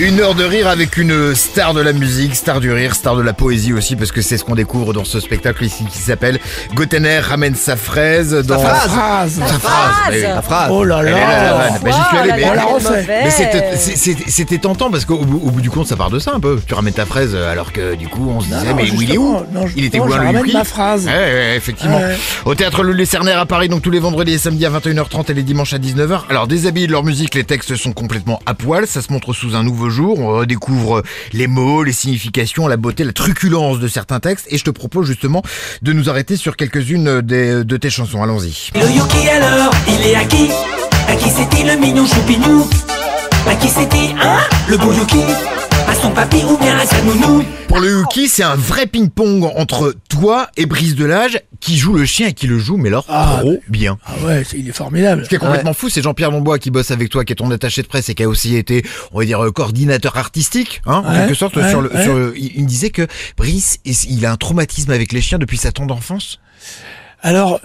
Une heure de rire avec une star de la musique, star du rire, star de la poésie aussi, parce que c'est ce qu'on découvre dans ce spectacle ici qui s'appelle Gotener ramène sa fraise dans... phrase. Sa phrase oui, oui. La phrase. Oh là là. Bah, j'y suis allé, mais, là, refait. mais c'était- tentant parce qu'au bout, au bout du compte ça part de ça un peu. Tu ramènes ta fraise alors que du coup on se disait non, mais où il est où non, Il était je un Louis ramène ma phrase. Ouais, ouais, effectivement. Ouais. Au théâtre Le Lucernaire à Paris, donc tous les vendredis et samedis à 21h30 et les dimanches à 19h. Alors déshabillés de leur musique, les textes sont complètement à poil, ça se montre sous un nouveau on redécouvre les mots, les significations, la beauté, la truculence de certains textes. Et je te propose justement de nous arrêter sur quelques-unes des- de tes chansons. Allons-y. Le Yuki alors, il est à qui? À qui c'était le mignon choupinou? À qui c'était, hein Le beau Yuki À son papy ou bien à sa nounou? Pour le Yuki, c'est un vrai ping-pong entre toi et Brice Delage qui joue le chien et qui le joue mais alors Ah, trop mais- bien. Ah ouais, il est formidable. Ce qui est complètement fou, c'est Jean-Pierre Lombois qui bosse avec toi, qui est ton attaché de presse et qui a aussi été, on va dire, euh, coordinateur artistique, hein, en quelque sorte. ouais, sur le, sur le- il, me disait que Brice, il a un traumatisme avec les chiens depuis sa tendre enfance. Alors,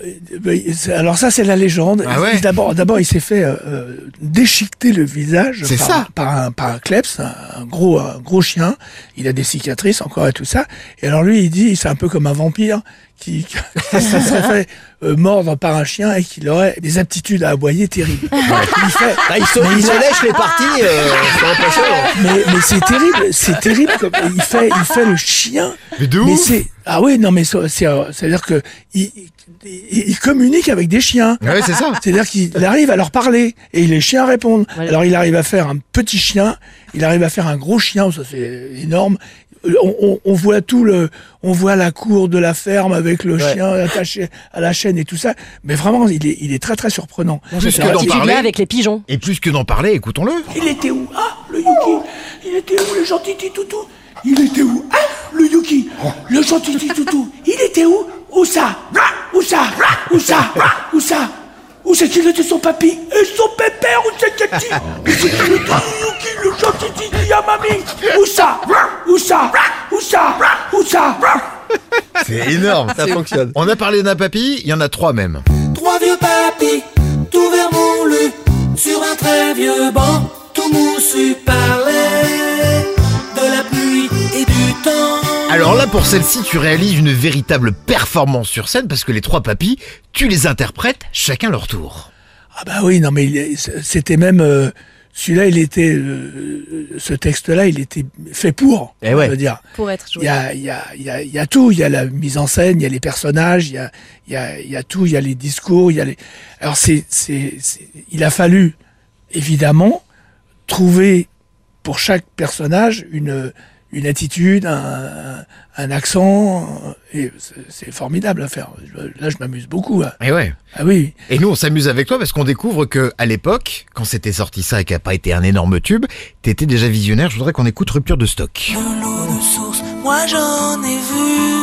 euh, c'est- alors ça, c'est la légende. Ah ouais D'abord, d'abord, il s'est fait euh, déchiqueter le visage C'est par, ça. par un, par un kleps, un, un gros, un gros chien. Il a des cicatrices encore et tout ça. Et alors lui, il dit, c'est un peu comme un vampire qui, qui ça serait fait euh, mordre par un chien et qu'il aurait des aptitudes à aboyer terribles. Il fait, Ah, il se, il se lèche les parties, euh, c'est impressionnant. mais, mais c'est terrible, c'est terrible. Comme, il fait, il fait le chien. Mais de Mais ouf c'est ah oui non mais c'est c'est à dire que il, il, communique avec des chiens. Ouais, c'est ça. C'est-à-dire qu'il arrive à leur parler et les chiens répondent. Alors il arrive à faire un petit chien, il arrive à faire un gros chien, ça c'est énorme. On, on- on voit tout le, on voit la cour de la ferme avec le Ouais. chien attaché à la chaîne et tout ça. Mais vraiment, il est, il est très très surprenant. Plus que d'en parler. avec les pigeons. Et plus que d'en parler, écoutons-le. Il était où? Ah, le Yuki. Il était où le gentil petit toutou Il était où? Ah, le Yuki. Le gentil petit toutou Il était où? Où ça? Où ça? Où ça? Où ça? Où c'est qu'il était son papy? Et son pépère Où c'est qu'il était? Où ça? Où ça? Où ça? C'est énorme. Ça fonctionne. On a parlé d'un papy, il y en a trois même. Trois vieux papis, tout vermoulu, sur un très vieux banc, tout moussu parlait de la pluie et du temps. Alors là, pour celle-ci, tu réalises une véritable performance sur scène parce que les trois papys, tu les interprètes chacun leur tour. Ah bah oui, non mais c'était même euh, celui-là, il était euh, ce texte-là, il était fait pour. Eh ouais. Je veux dire. Pour être Il joué. y a, il y, a, il y, a, il y a tout, il y a la mise en scène, il y a les personnages, il y a, il y a, il y a tout, il y a les discours, il y a les. Alors c'est, c'est, c'est- il a fallu évidemment trouver pour chaque personnage une, une attitude, un, un accent, et c'est- formidable à faire. Là, je m'amuse beaucoup. Et ouais. Ah oui. Et nous, on s'amuse avec toi parce qu'on découvre que à l'époque, quand c'était sorti ça et qui a pas été un énorme tube, t'étais déjà visionnaire. Je voudrais qu'on écoute Rupture de stock. De l'eau de source, moi j'en ai vu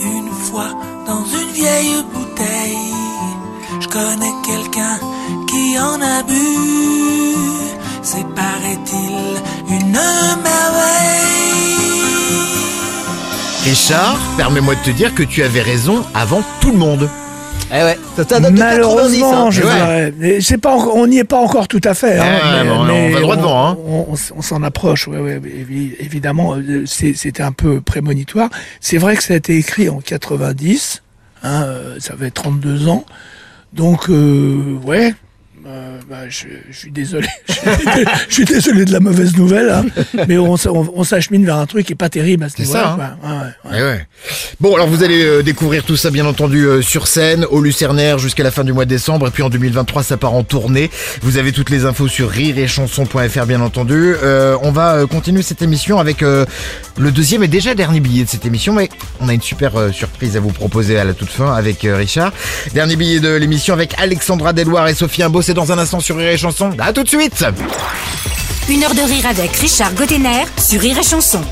une fois dans une vieille bouteille. Je connais quelqu'un qui en a bu. C'est paraît-il. Richard, permets-moi de te dire que tu avais raison avant tout le monde. Eh ouais, ça, ça date de 90, Malheureusement, hein. je Ouais. dirais. Mais c'est pas on n'y est pas encore tout à fait. hein, Ouais, mais- bon, on va droit devant, hein. On, on s- on s'en approche, ouais, ouais, évi- évidemment. euh, C'était un peu prémonitoire. C'est vrai que ça a été écrit en 90. Hein, euh, ça fait 32 ans. Donc, euh, ouais. Euh, bah, je, je suis désolé. je suis désolé de la mauvaise nouvelle, hein, mais on, on, on s'achemine vers un truc qui est pas terrible à ce C'est niveau-là. ça, hein. quoi. Ouais, ouais, ouais. Eh ouais. Bon, alors vous allez euh, découvrir tout ça bien entendu euh, sur scène, au Lucernaire jusqu'à la fin du mois de décembre. Et puis en 2023, ça part en tournée. Vous avez toutes les infos sur rireetchanson.fr bien entendu. Euh, on va continuer cette émission avec euh, le deuxième et déjà dernier billet de cette émission. Mais on a une super surprise à vous proposer à la toute fin avec Richard. Dernier billet de l'émission avec Alexandra Deloire et Sophie Imbeau. C'est dans un instant sur Rire et Chanson. À tout de suite Une heure de rire avec Richard Gottener sur Rire et chanson.